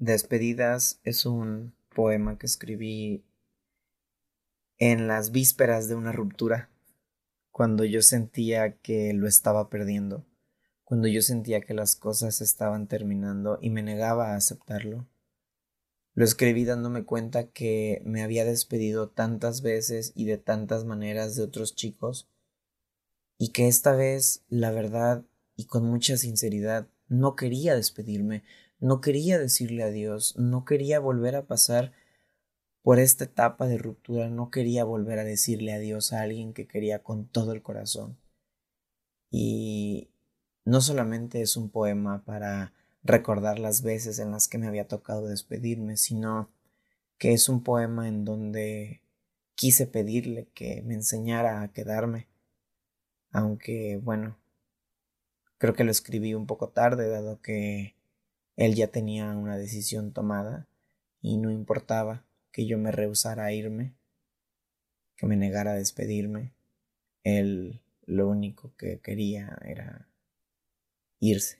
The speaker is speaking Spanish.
Despedidas es un poema que escribí en las vísperas de una ruptura, cuando yo sentía que lo estaba perdiendo, cuando yo sentía que las cosas estaban terminando y me negaba a aceptarlo. Lo escribí dándome cuenta que me había despedido tantas veces y de tantas maneras de otros chicos, y que esta vez, la verdad y con mucha sinceridad, no quería despedirme, no quería decirle adiós, no quería volver a pasar por esta etapa de ruptura, no quería volver a decirle adiós a alguien que quería con todo el corazón. Y no solamente es un poema para recordar las veces en las que me había tocado despedirme, sino que es un poema en donde quise pedirle que me enseñara a quedarme, aunque bueno, creo que lo escribí un poco tarde, dado que él ya tenía una decisión tomada y no importaba que yo me rehusara a irme, que me negara a despedirme. Él lo único que quería era irse.